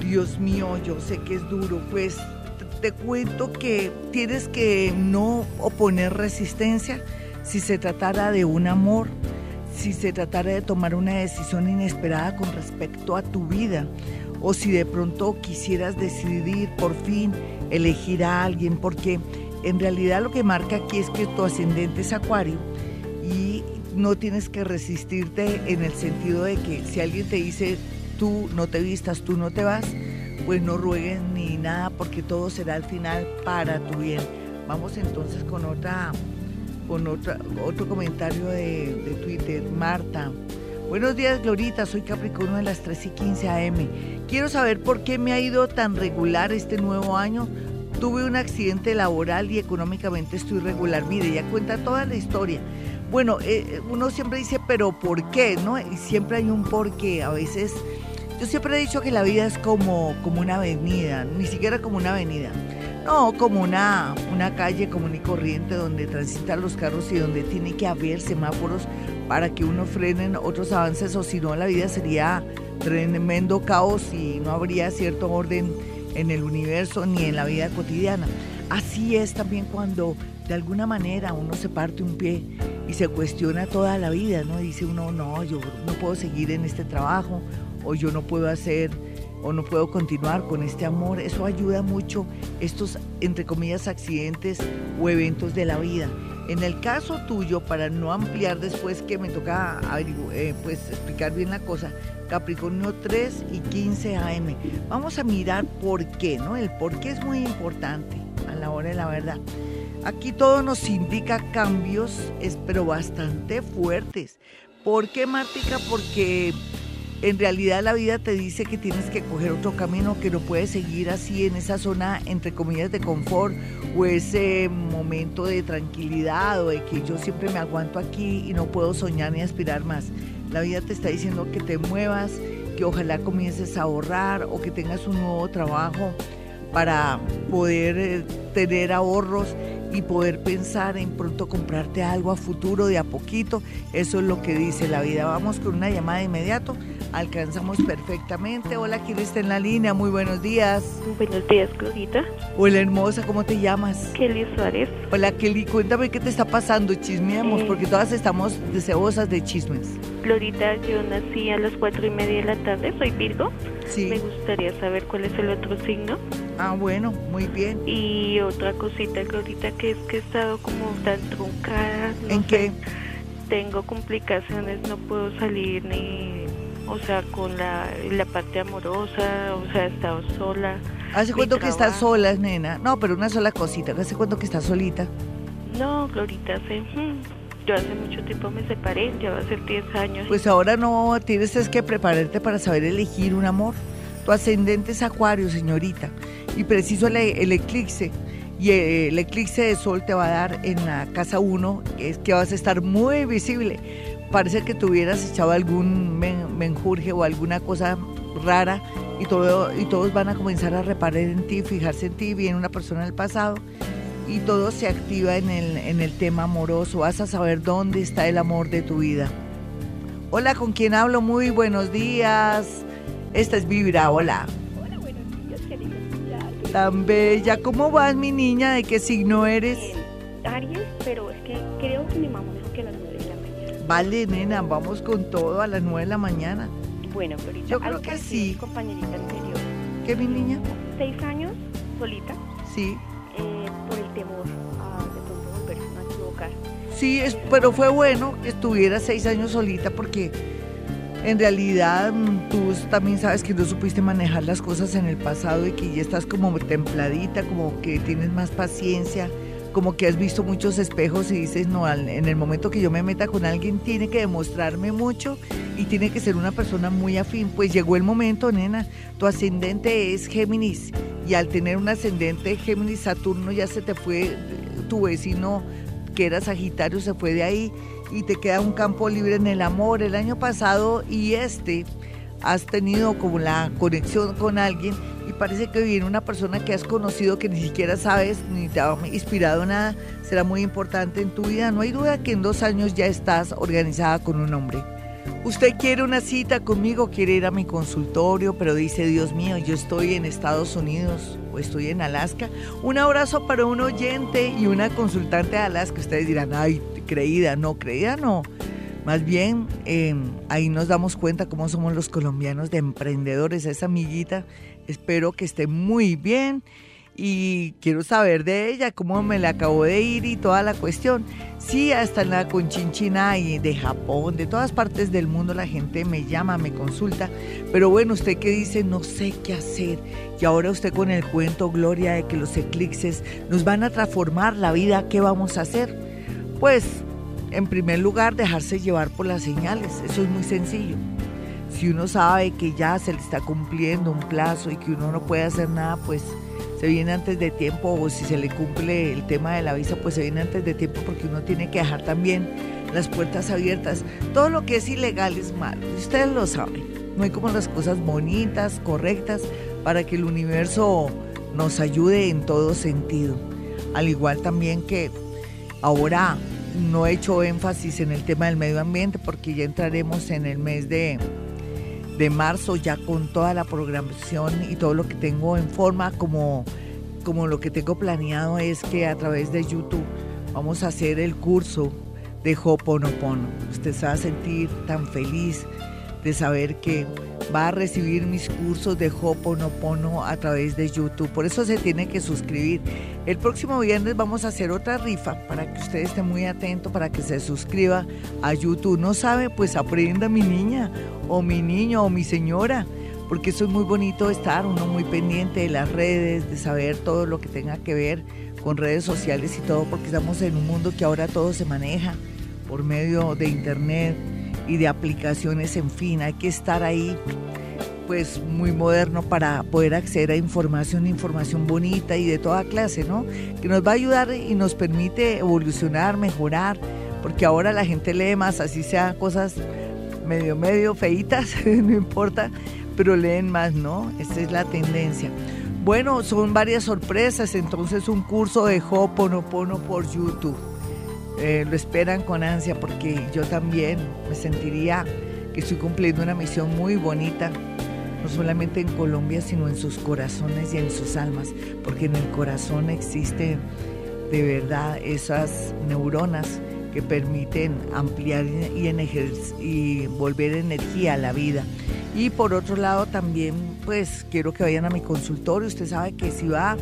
Dios mío, yo sé que es duro. Pues te cuento que tienes que no oponer resistencia si se tratara de un amor, si se tratara de tomar una decisión inesperada con respecto a tu vida o si de pronto quisieras decidir por fin elegir a alguien, porque en realidad lo que marca aquí es que tu ascendente es acuario no tienes que resistirte en el sentido de que si alguien te dice tú no te vistas, tú no te vas, pues no rueguen ni nada porque todo será al final para tu bien. Vamos entonces con otra con otra, otro comentario de, de Twitter. Marta, Buenos días, Glorita. Soy Capricornio de las 3 y 15 AM. Quiero saber por qué me ha ido tan regular este nuevo año. Tuve un accidente laboral y económicamente estoy regular. Mire, ya cuenta toda la historia. Bueno, eh, uno siempre dice, pero ¿por qué? ¿No? Y siempre hay un por qué. A veces, yo siempre he dicho que la vida es como, como una avenida, ni siquiera como una avenida. No, como una, una calle común y corriente donde transitan los carros y donde tiene que haber semáforos para que uno frenen otros avances o si no la vida sería tremendo caos y no habría cierto orden en el universo ni en la vida cotidiana. Así es también cuando de alguna manera uno se parte un pie y se cuestiona toda la vida, ¿no? Dice uno, no, yo no puedo seguir en este trabajo o yo no puedo hacer o no puedo continuar con este amor. Eso ayuda mucho estos, entre comillas, accidentes o eventos de la vida. En el caso tuyo, para no ampliar después que me toca eh, pues, explicar bien la cosa, Capricornio 3 y 15 AM. Vamos a mirar por qué, ¿no? El por qué es muy importante a la hora de la verdad. Aquí todo nos indica cambios, pero bastante fuertes. ¿Por qué, Mártica? Porque en realidad la vida te dice que tienes que coger otro camino, que no puedes seguir así en esa zona, entre comillas, de confort o ese momento de tranquilidad o de que yo siempre me aguanto aquí y no puedo soñar ni aspirar más. La vida te está diciendo que te muevas, que ojalá comiences a ahorrar o que tengas un nuevo trabajo para poder eh, tener ahorros y poder pensar en pronto comprarte algo a futuro de a poquito. Eso es lo que dice la vida. Vamos con una llamada de inmediato alcanzamos perfectamente. Hola, ¿quién está en la línea? Muy buenos días. Buenos días, Glorita. Hola, hermosa, ¿cómo te llamas? Kelly Suárez. Hola, Kelly, cuéntame qué te está pasando, chismeamos, eh. porque todas estamos deseosas de chismes. Glorita, yo nací a las cuatro y media de la tarde, soy Virgo. Sí. Me gustaría saber cuál es el otro signo. Ah, bueno, muy bien. Y otra cosita, Glorita, que es que he estado como tan truncada. ¿En qué? Tengo complicaciones, no puedo salir ni o sea, con la, la parte amorosa, o sea, he estado sola. ¿Hace cuánto que estás sola, nena? No, pero una sola cosita, ¿hace cuánto que estás solita? No, Glorita, hace... Hmm, yo hace mucho tiempo me separé, ya va a ser 10 años. Pues ahora no tienes es que prepararte para saber elegir un amor. Tu ascendente es acuario, señorita, y preciso el, el eclipse. Y el eclipse de sol te va a dar en la casa 1, que es que vas a estar muy visible parece que tuvieras echado algún menjurje o alguna cosa rara y, todo, y todos van a comenzar a reparar en ti, fijarse en ti, viene una persona del pasado y todo se activa en el, en el tema amoroso. Vas a saber dónde está el amor de tu vida. Hola, ¿con quién hablo? Muy buenos días. Esta es Vibra, hola. Hola, buenos días, querida. Tan bella. ¿Cómo vas, mi niña? ¿De qué signo eres? Aries, pero es que creo que mi mamá Vale, nena, vamos con todo a las 9 de la mañana. Bueno, Florita, yo creo que sí. Compañerita anterior. ¿Qué, mi niña? Seis años, solita. Sí. Eh, por el temor a de pronto volverse a equivocar. Sí, es, pero fue bueno que estuviera seis años solita porque en realidad mm, tú también sabes que no supiste manejar las cosas en el pasado y que ya estás como templadita, como que tienes más paciencia como que has visto muchos espejos y dices, no, en el momento que yo me meta con alguien tiene que demostrarme mucho y tiene que ser una persona muy afín. Pues llegó el momento, nena, tu ascendente es Géminis y al tener un ascendente Géminis, Saturno ya se te fue, tu vecino que era Sagitario se fue de ahí y te queda un campo libre en el amor. El año pasado y este has tenido como la conexión con alguien y parece que viene una persona que has conocido que ni siquiera sabes ni te ha inspirado nada, será muy importante en tu vida. No hay duda que en dos años ya estás organizada con un hombre. Usted quiere una cita conmigo, quiere ir a mi consultorio, pero dice, Dios mío, yo estoy en Estados Unidos o estoy en Alaska. Un abrazo para un oyente y una consultante de Alaska. Ustedes dirán, ay, creída, no, creída no. Más bien, em, ahí nos damos cuenta cómo somos los colombianos de emprendedores. Esa amiguita, espero que esté muy bien y quiero saber de ella, cómo me la acabó de ir y toda la cuestión. Sí, hasta en la Conchinchina y de Japón, de todas partes del mundo la gente me llama, me consulta, pero bueno, usted que dice, no sé qué hacer, y ahora usted con el cuento, Gloria, de que los eclipses nos van a transformar la vida, ¿qué vamos a hacer? Pues, en primer lugar, dejarse llevar por las señales, eso es muy sencillo. Si uno sabe que ya se le está cumpliendo un plazo y que uno no puede hacer nada, pues se viene antes de tiempo o si se le cumple el tema de la visa, pues se viene antes de tiempo porque uno tiene que dejar también las puertas abiertas. Todo lo que es ilegal es malo, ustedes lo saben. No hay como las cosas bonitas, correctas, para que el universo nos ayude en todo sentido. Al igual también que ahora no he hecho énfasis en el tema del medio ambiente porque ya entraremos en el mes de de marzo ya con toda la programación y todo lo que tengo en forma como, como lo que tengo planeado es que a través de YouTube vamos a hacer el curso de Hoponopono. Usted se va a sentir tan feliz de saber que va a recibir mis cursos de Hoponopono a través de YouTube. Por eso se tiene que suscribir. El próximo viernes vamos a hacer otra rifa para que usted esté muy atento, para que se suscriba a YouTube. No sabe, pues aprenda mi niña o mi niño o mi señora, porque eso es muy bonito estar uno muy pendiente de las redes, de saber todo lo que tenga que ver con redes sociales y todo, porque estamos en un mundo que ahora todo se maneja por medio de internet y de aplicaciones, en fin, hay que estar ahí pues muy moderno para poder acceder a información, información bonita y de toda clase, ¿no? Que nos va a ayudar y nos permite evolucionar, mejorar, porque ahora la gente lee más, así sean cosas medio, medio feitas, no importa, pero leen más, ¿no? Esta es la tendencia. Bueno, son varias sorpresas, entonces un curso de Hoponopono por YouTube. Eh, lo esperan con ansia porque yo también me sentiría que estoy cumpliendo una misión muy bonita, no solamente en Colombia, sino en sus corazones y en sus almas, porque en el corazón existen de verdad esas neuronas que permiten ampliar y, y volver energía a la vida. Y por otro lado también, pues quiero que vayan a mi consultorio. Usted sabe que si va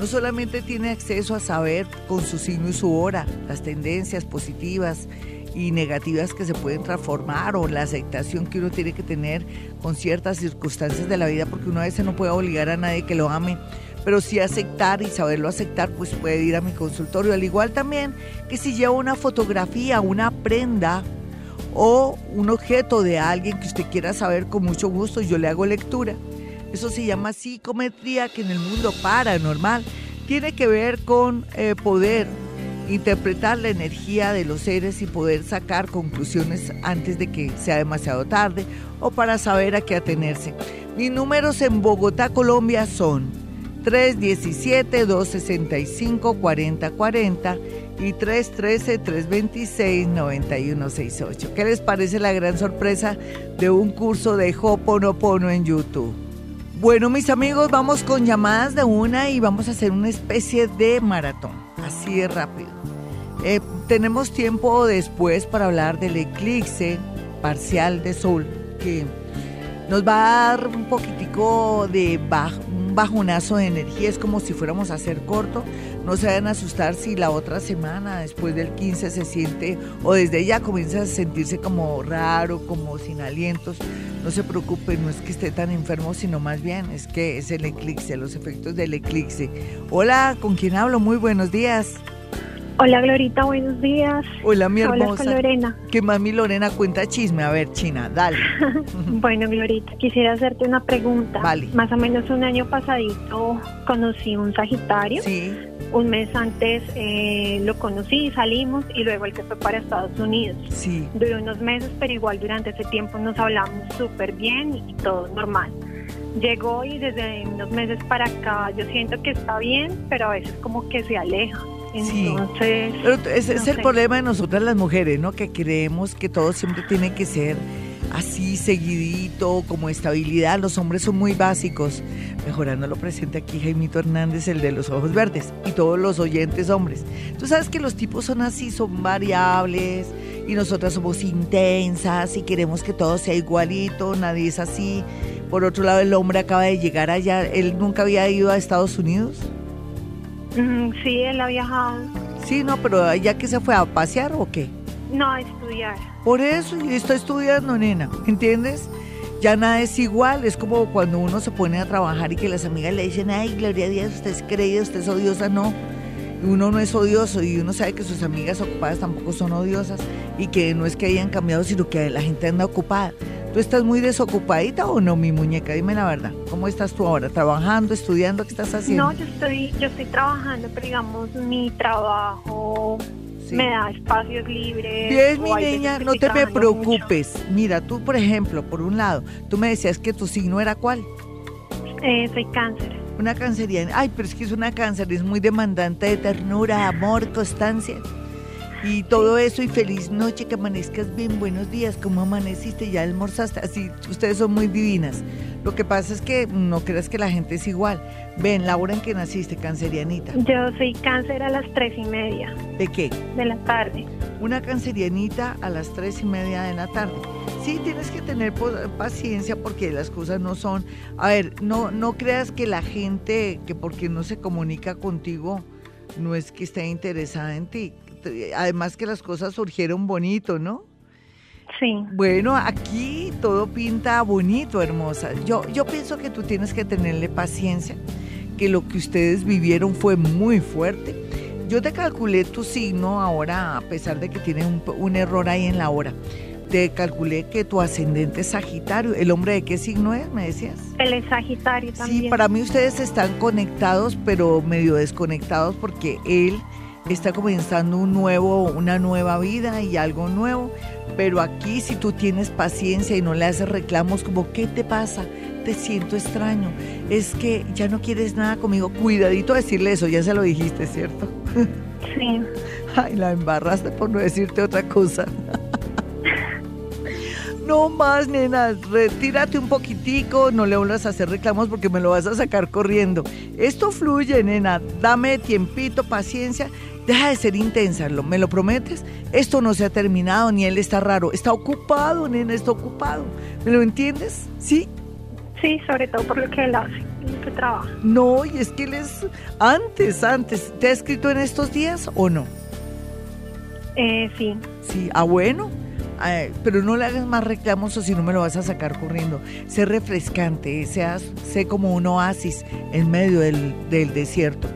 no solamente tiene acceso a saber con su signo y su hora las tendencias positivas y negativas que se pueden transformar o la aceptación que uno tiene que tener con ciertas circunstancias de la vida, porque uno a veces no puede obligar a nadie que lo ame, pero sí aceptar y saberlo aceptar, pues puede ir a mi consultorio. Al igual también que si lleva una fotografía, una prenda o un objeto de alguien que usted quiera saber con mucho gusto, yo le hago lectura eso se llama psicometría, que en el mundo paranormal tiene que ver con eh, poder interpretar la energía de los seres y poder sacar conclusiones antes de que sea demasiado tarde o para saber a qué atenerse. Mis números en Bogotá, Colombia son 317-265-4040 y 313-326-9168. ¿Qué les parece la gran sorpresa de un curso de Hoponopono en YouTube? Bueno, mis amigos, vamos con llamadas de una y vamos a hacer una especie de maratón, así de rápido. Eh, tenemos tiempo después para hablar del eclipse parcial de sol, que nos va a dar un poquitico de un bajonazo de energía, es como si fuéramos a hacer corto. No se vayan a asustar si la otra semana, después del 15, se siente, o desde ya comienza a sentirse como raro, como sin alientos no se preocupe, no es que esté tan enfermo, sino más bien es que es el eclipse, los efectos del eclipse. Hola, ¿con quién hablo? Muy buenos días. Hola Glorita, buenos días. Hola mi hermosa. Hola Lorena. ¿Qué más mi Lorena cuenta chisme? A ver, China, dale. bueno Glorita, quisiera hacerte una pregunta. Vale. Más o menos un año pasadito conocí un Sagitario. Sí. Un mes antes eh, lo conocí, salimos y luego el que fue para Estados Unidos. Sí. Duró unos meses, pero igual durante ese tiempo nos hablamos súper bien y todo normal llegó y desde unos meses para acá yo siento que está bien, pero a veces como que se aleja. Entonces, ese es el problema de nosotras las mujeres, ¿no? Que creemos que todo siempre tiene que ser así, seguidito, como estabilidad. Los hombres son muy básicos. Mejorando lo presente aquí Jaimito Hernández, el de los ojos verdes, y todos los oyentes hombres. Tú sabes que los tipos son así, son variables, y nosotras somos intensas y queremos que todo sea igualito, nadie es así. Por otro lado, el hombre acaba de llegar allá, él nunca había ido a Estados Unidos. Mm, sí, él ha viajado. Sí, no, pero ¿ya que se fue a pasear o qué? No, estudiar. Por eso, yo estoy estudiando, nena, ¿entiendes? Ya nada es igual, es como cuando uno se pone a trabajar y que las amigas le dicen, ay, Gloria Díaz, usted es creída, usted es odiosa, no. Uno no es odioso y uno sabe que sus amigas ocupadas tampoco son odiosas y que no es que hayan cambiado, sino que la gente anda ocupada. ¿Tú estás muy desocupadita o no, mi muñeca? Dime la verdad. ¿Cómo estás tú ahora? ¿Trabajando, estudiando? ¿Qué estás haciendo? No, yo estoy, yo estoy trabajando, pero digamos, mi trabajo me da espacios libres. Bien, mi niña, no te me preocupes. Mira, tú, por ejemplo, por un lado, tú me decías que tu signo era cuál? Eh, soy cáncer. Una canceriana. Ay, pero es que es una cáncer, es muy demandante de ternura, amor, constancia y todo eso y feliz noche, que amanezcas bien, buenos días, ¿cómo amaneciste? Ya almorzaste, así, ustedes son muy divinas. Lo que pasa es que no creas que la gente es igual. Ven, la hora en que naciste, cancerianita. Yo soy cáncer a las tres y media. ¿De qué? De la tarde. Una cancerianita a las tres y media de la tarde. Sí, tienes que tener paciencia porque las cosas no son... A ver, no, no creas que la gente, que porque no se comunica contigo, no es que esté interesada en ti además que las cosas surgieron bonito, ¿no? Sí. Bueno, aquí todo pinta bonito, hermosa. Yo, yo pienso que tú tienes que tenerle paciencia, que lo que ustedes vivieron fue muy fuerte. Yo te calculé tu signo ahora, a pesar de que tiene un, un error ahí en la hora. Te calculé que tu ascendente es Sagitario. ¿El hombre de qué signo es, me decías? Él es Sagitario también. Sí, para mí ustedes están conectados, pero medio desconectados porque él está comenzando un nuevo, una nueva vida y algo nuevo. Pero aquí si tú tienes paciencia y no le haces reclamos como, ¿qué te pasa? Te siento extraño. Es que ya no quieres nada conmigo. Cuidadito decirle eso, ya se lo dijiste, ¿cierto? Sí. Ay, la embarraste por no decirte otra cosa. No más, nena, retírate un poquitico, no le vuelvas a hacer reclamos porque me lo vas a sacar corriendo. Esto fluye, nena, dame tiempito, paciencia Deja de ser intensa, ¿me lo prometes? Esto no se ha terminado, ni él está raro. Está ocupado, nena, está ocupado. ¿Me lo entiendes? ¿Sí? Sí, sobre todo por lo que él hace, lo que trabaja. No, y es que él es antes, antes. ¿Te ha escrito en estos días o no? Eh, sí. Sí, ah, bueno. Pero no le hagas más reclamos o si no me lo vas a sacar corriendo. Sé refrescante, seas, sé como un oasis en medio del, del desierto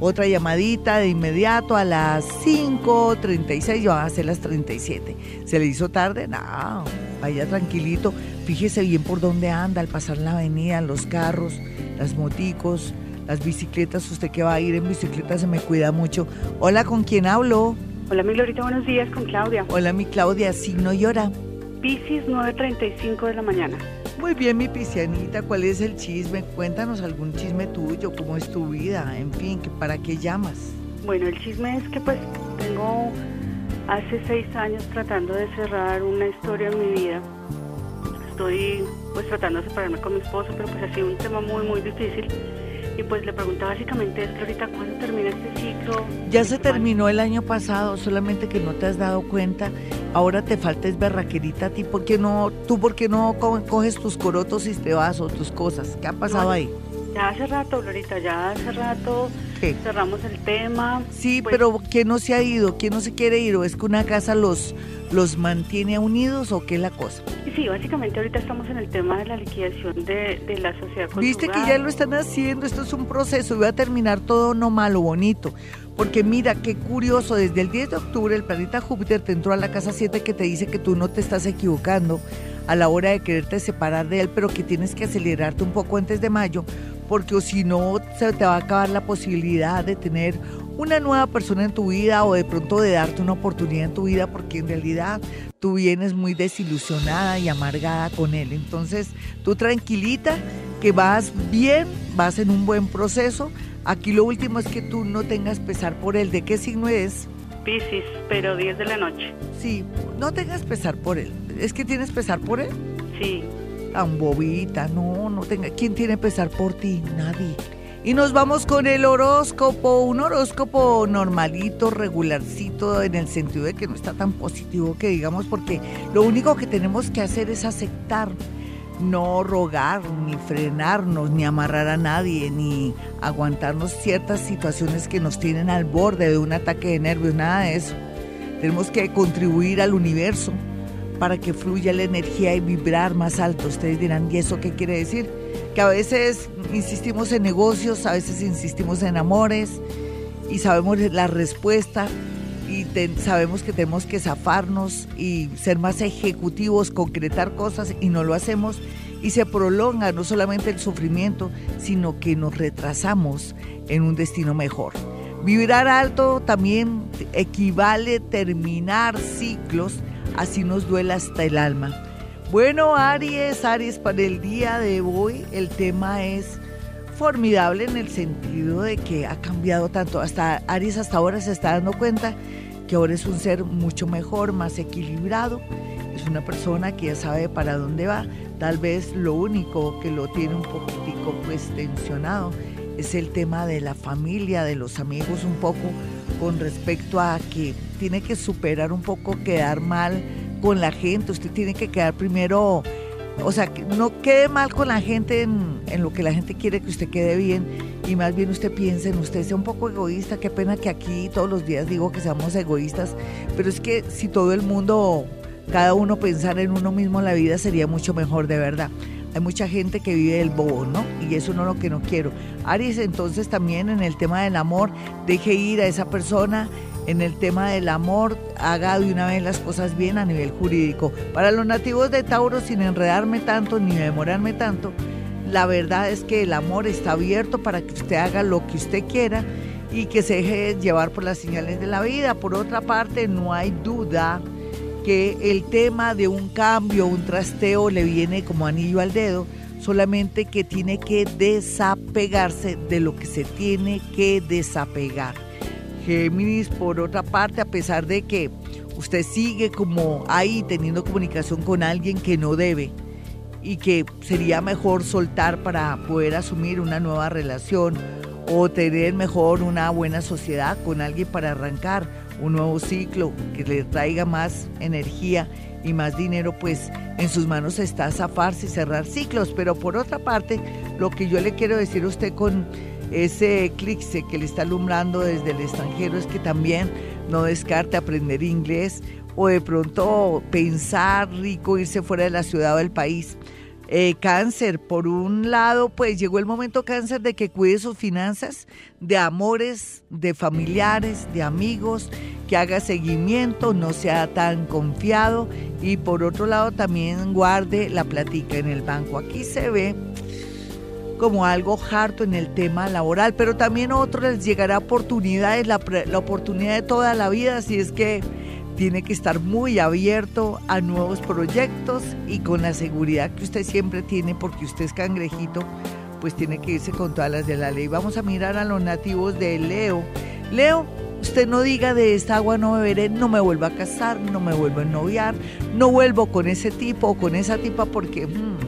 otra llamadita de inmediato a las 5.36 y van a ser las 37. ¿Se le hizo tarde? No, vaya tranquilito. Fíjese bien por dónde anda al pasar la avenida, los carros, las moticos, las bicicletas. Usted que va a ir en bicicleta se me cuida mucho. Hola, ¿con quién hablo? Hola, mi Glorita, buenos días, con Claudia. Hola, mi Claudia, signo llora. Piscis, 9.35 de la mañana. Muy bien, mi piscianita, ¿cuál es el chisme? Cuéntanos algún chisme tuyo, cómo es tu vida, en fin, ¿para qué llamas? Bueno, el chisme es que pues tengo hace seis años tratando de cerrar una historia en mi vida. Estoy pues tratando de separarme con mi esposo, pero pues ha sido un tema muy, muy difícil. Y pues le pregunta básicamente es, ahorita ¿cuándo termina este ciclo? Ya se terminó el año pasado, solamente que no te has dado cuenta. Ahora te falta es berraquerita a ti. ¿Por qué no, tú por qué no coges tus corotos y te vas o tus cosas? ¿Qué ha pasado ahí? Ya hace rato, Florita, ya hace rato cerramos el tema. Sí, pues pero ¿quién no se ha ido? ¿Quién no se quiere ir? ¿O es que una casa los, los mantiene unidos o qué es la cosa? Sí, básicamente ahorita estamos en el tema de la liquidación de, de la sociedad Viste que ya lo están haciendo, esto es un proceso y va a terminar todo no malo, bonito. Porque mira, qué curioso, desde el 10 de octubre el planeta Júpiter te entró a la casa 7 que te dice que tú no te estás equivocando a la hora de quererte separar de él, pero que tienes que acelerarte un poco antes de mayo, porque si no se te va a acabar la posibilidad de tener una nueva persona en tu vida o de pronto de darte una oportunidad en tu vida, porque en realidad tú vienes muy desilusionada y amargada con él. Entonces, tú tranquilita, que vas bien, vas en un buen proceso Aquí lo último es que tú no tengas pesar por él. ¿De qué signo es? Piscis, pero 10 de la noche. Sí, no tengas pesar por él. ¿Es que tienes pesar por él? Sí. Tan bobita, no, no tenga. ¿Quién tiene pesar por ti? Nadie. Y nos vamos con el horóscopo, un horóscopo normalito, regularcito, en el sentido de que no está tan positivo que digamos, porque lo único que tenemos que hacer es aceptar no rogar, ni frenarnos, ni amarrar a nadie, ni aguantarnos ciertas situaciones que nos tienen al borde de un ataque de nervios, nada de eso. Tenemos que contribuir al universo para que fluya la energía y vibrar más alto. Ustedes dirán, ¿y eso qué quiere decir? Que a veces insistimos en negocios, a veces insistimos en amores y sabemos la respuesta y sabemos que tenemos que zafarnos y ser más ejecutivos, concretar cosas y no lo hacemos y se prolonga no solamente el sufrimiento, sino que nos retrasamos en un destino mejor. Vibrar alto también equivale terminar ciclos, así nos duela hasta el alma. Bueno, Aries, Aries, para el día de hoy el tema es formidable en el sentido de que ha cambiado tanto. Hasta Aries hasta ahora se está dando cuenta que ahora es un ser mucho mejor, más equilibrado. Es una persona que ya sabe para dónde va. Tal vez lo único que lo tiene un poquitico pues tensionado es el tema de la familia, de los amigos un poco con respecto a que tiene que superar un poco quedar mal con la gente. Usted tiene que quedar primero o sea, que no quede mal con la gente en, lo que la gente quiere que usted quede bien y más bien usted piense en usted, sea un poco egoísta. Qué pena que aquí todos los días digo que seamos egoístas, pero es que si todo el mundo, cada uno pensara en uno mismo, la vida sería mucho mejor, de verdad. Hay mucha gente que vive el bobo, ¿no? Y eso no es lo que no quiero. Aries, entonces también en el tema del amor, deje ir a esa persona en el tema del amor, haga de una vez las cosas bien a nivel jurídico. Para los nativos de Tauro, sin enredarme tanto ni demorarme tanto, la verdad es que el amor está abierto para que usted haga lo que usted quiera y que se deje llevar por las señales de la vida. Por otra parte, no hay duda que el tema de un cambio, un trasteo le viene como anillo al dedo, solamente que tiene que desapegarse de lo que se tiene que desapegar. Géminis, por otra parte, a pesar de que usted sigue como ahí teniendo comunicación con alguien que no debe y que sería mejor soltar para poder asumir una nueva relación o tener mejor una buena sociedad con alguien para arrancar un nuevo ciclo que le traiga más energía y más dinero, pues en sus manos está zafarse y cerrar ciclos. Pero por otra parte, lo que yo le quiero decir a usted con ese eclipse que le está alumbrando desde el extranjero es que también no descarte aprender inglés o de pronto pensar rico irse fuera de la ciudad o del país. Eh, cáncer, por un lado, pues llegó el momento cáncer de que cuide sus finanzas, de amores, de familiares, de amigos, que haga seguimiento, no sea tan confiado y por otro lado también guarde la platica en el banco. Aquí se ve como algo harto en el tema laboral, pero también a otros les llegará oportunidades, la, la oportunidad de toda la vida, así es que tiene que estar muy abierto a nuevos proyectos y con la seguridad que usted siempre tiene, porque usted es cangrejito, pues tiene que irse con todas las de la ley. Vamos a mirar a los nativos de Leo. Leo, usted no diga de esta agua no beberé, no me vuelvo a casar, no me vuelvo a noviar, no vuelvo con ese tipo o con esa tipa porque... Hmm,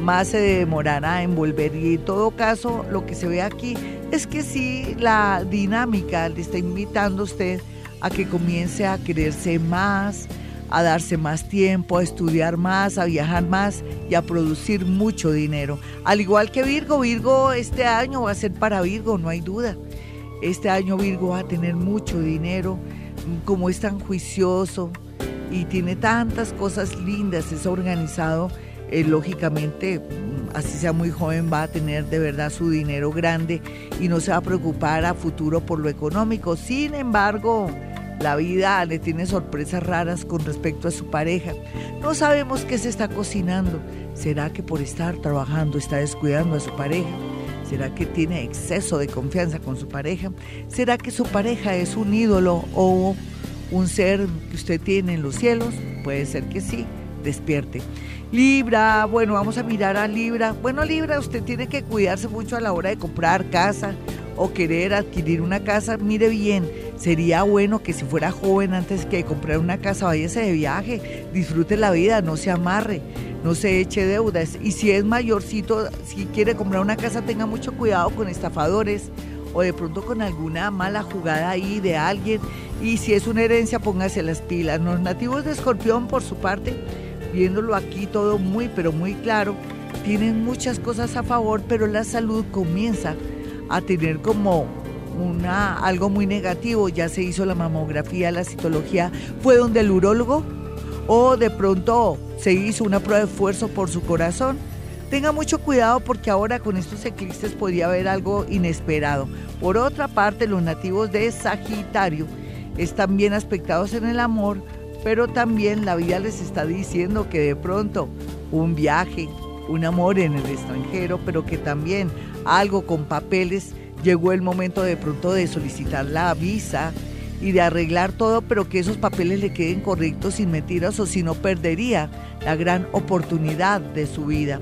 más se demorará en volver. Y en todo caso, lo que se ve aquí es que sí, la dinámica le está invitando a usted a que comience a quererse más, a darse más tiempo, a estudiar más, a viajar más y a producir mucho dinero. Al igual que Virgo, Virgo este año va a ser para Virgo, no hay duda. Este año Virgo va a tener mucho dinero, como es tan juicioso y tiene tantas cosas lindas, es organizado eh, lógicamente así sea muy joven, va a tener de verdad su dinero grande y no se va a preocupar a futuro por lo económico. Sin embargo, la vida le tiene sorpresas raras con respecto a su pareja. No sabemos qué se está cocinando. ¿Será que por estar trabajando está descuidando a su pareja? ¿Será que tiene exceso de confianza con su pareja? ¿Será que su pareja es un ídolo o un ser que usted tiene en los cielos? Puede ser que sí, despierte. Libra, bueno, vamos a mirar a Libra. Bueno, Libra, usted tiene que cuidarse mucho a la hora de comprar casa o querer adquirir una casa. Mire bien, sería bueno que si fuera joven antes que comprar una casa, váyase de viaje, disfrute la vida, no se amarre no se eche deudas. Y si es mayorcito, si quiere comprar una casa, tenga mucho cuidado con estafadores o de pronto con alguna mala jugada ahí de alguien. Y si es una herencia, póngase las pilas. Los nativos de Escorpión, por su parte, viéndolo aquí todo muy, pero muy claro, tienen muchas cosas a favor, pero la salud comienza a tener como algo muy negativo. Ya se hizo la mamografía, la citología, fue donde el urólogo o de pronto se hizo una prueba de esfuerzo por su corazón. Tenga mucho cuidado porque ahora con estos eclipses podría haber algo inesperado. Por otra parte, los nativos de Sagitario están bien aspectados en el amor, pero también la vida les está diciendo que de pronto un viaje, un amor en el extranjero, pero que también algo con papeles, llegó el momento de pronto de solicitar la visa, y de arreglar todo, pero que esos papeles le queden correctos sin mentiras o si no perdería la gran oportunidad de su vida.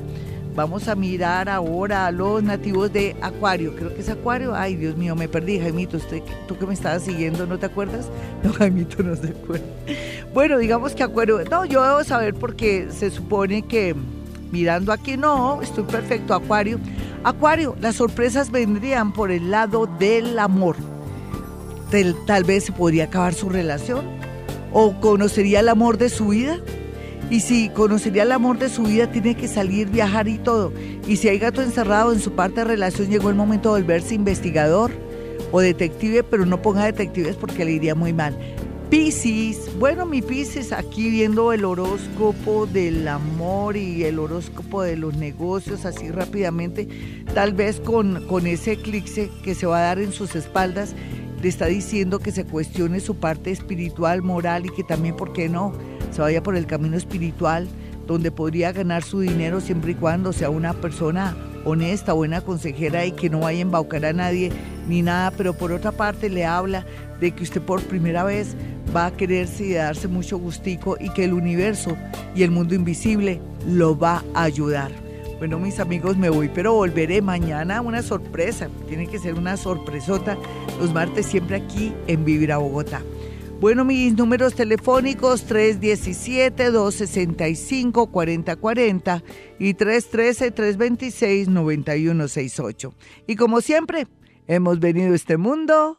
Vamos a mirar ahora a los nativos de Acuario. Creo que es Acuario. Ay, Dios mío, me perdí, Jaimito. Usted, tú que me estabas siguiendo, ¿no te acuerdas? No, Jaimito no se acuerda. Bueno, digamos que Acuario. No, yo debo saber porque se supone que mirando aquí, no, estoy perfecto, Acuario. Acuario, las sorpresas vendrían por el lado del amor tal, vez se podría acabar su relación o conocería el amor de su vida. Y si conocería el amor de su vida, tiene que salir, viajar y todo. Y si hay gato encerrado en su parte de relación, llegó el momento de volverse investigador o detective, pero no ponga detectives porque le iría muy mal. Piscis, bueno, mi Piscis, aquí viendo el horóscopo del amor y el horóscopo de los negocios, así rápidamente, tal vez con, con ese eclipse que se va a dar en sus espaldas le está diciendo que se cuestione su parte espiritual, moral y que también, ¿por qué no?, se vaya por el camino espiritual, donde podría ganar su dinero siempre y cuando sea una persona honesta, buena consejera y que no vaya a embaucar a nadie ni nada, pero por otra parte le habla de que usted por primera vez va a quererse y darse mucho gustico y que el universo y el mundo invisible lo va a ayudar. Bueno, mis amigos, me voy, pero volveré mañana. Una sorpresa. Tiene que ser una sorpresota. Los martes siempre aquí en Vivir a Bogotá. Bueno, mis números telefónicos 317-265-4040 y 313-326-9168. Y como siempre, hemos venido a este mundo